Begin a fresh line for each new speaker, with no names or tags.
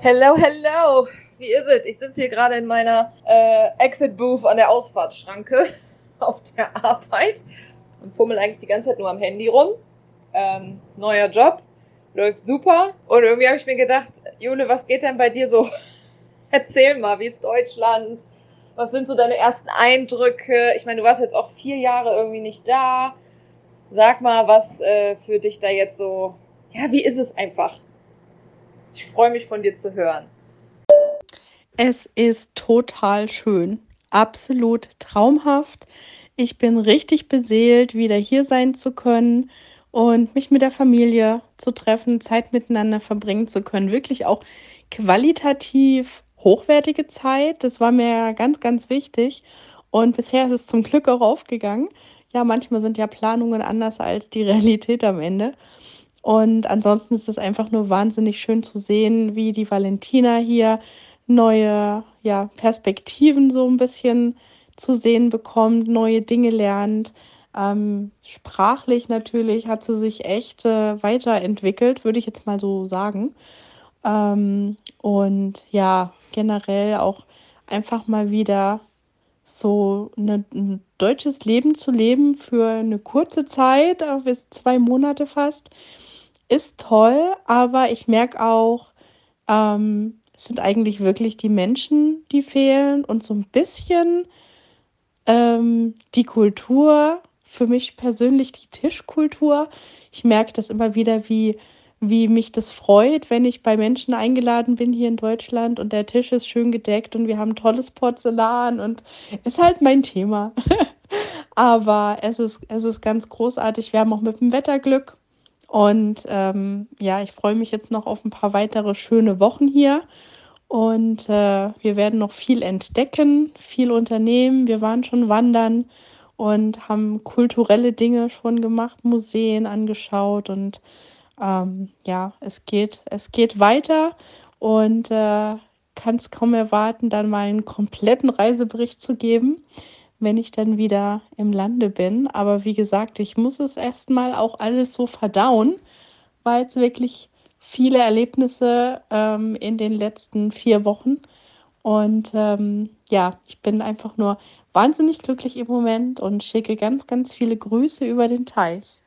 Hello, hello. Wie ist es? Ich sitze hier gerade in meiner äh, Exit Booth an der Ausfahrtsschranke auf der Arbeit und fummel eigentlich die ganze Zeit nur am Handy rum. Ähm, neuer Job, läuft super. Und irgendwie habe ich mir gedacht, Jule, was geht denn bei dir so? Erzähl mal, wie ist Deutschland? Was sind so deine ersten Eindrücke? Ich meine, du warst jetzt auch vier Jahre irgendwie nicht da. Sag mal, was äh, für dich da jetzt so, ja, wie ist es einfach? Ich freue mich von dir zu hören.
Es ist total schön, absolut traumhaft. Ich bin richtig beseelt, wieder hier sein zu können und mich mit der Familie zu treffen, Zeit miteinander verbringen zu können. Wirklich auch qualitativ hochwertige Zeit. Das war mir ganz, ganz wichtig. Und bisher ist es zum Glück auch aufgegangen. Ja, manchmal sind ja Planungen anders als die Realität am Ende. Und ansonsten ist es einfach nur wahnsinnig schön zu sehen, wie die Valentina hier neue ja, Perspektiven so ein bisschen zu sehen bekommt, neue Dinge lernt. Ähm, sprachlich natürlich hat sie sich echt äh, weiterentwickelt, würde ich jetzt mal so sagen. Ähm, und ja, generell auch einfach mal wieder so eine, ein deutsches Leben zu leben für eine kurze Zeit, bis zwei Monate fast, ist toll, aber ich merke auch, ähm, es sind eigentlich wirklich die Menschen, die fehlen und so ein bisschen ähm, die Kultur, für mich persönlich die Tischkultur. Ich merke das immer wieder, wie, wie mich das freut, wenn ich bei Menschen eingeladen bin hier in Deutschland und der Tisch ist schön gedeckt und wir haben tolles Porzellan und ist halt mein Thema. Aber es ist, es ist ganz großartig. Wir haben auch mit dem Wetter Glück. Und ähm, ja, ich freue mich jetzt noch auf ein paar weitere schöne Wochen hier. Und äh, wir werden noch viel entdecken, viel unternehmen. Wir waren schon wandern und haben kulturelle Dinge schon gemacht, Museen angeschaut. Und ähm, ja, es geht, es geht weiter und äh, kann es kaum erwarten, dann mal einen kompletten Reisebericht zu geben wenn ich dann wieder im Lande bin. Aber wie gesagt, ich muss es erstmal auch alles so verdauen, weil es wirklich viele Erlebnisse ähm, in den letzten vier Wochen. Und ähm, ja, ich bin einfach nur wahnsinnig glücklich im Moment und schicke ganz, ganz viele Grüße über den Teich.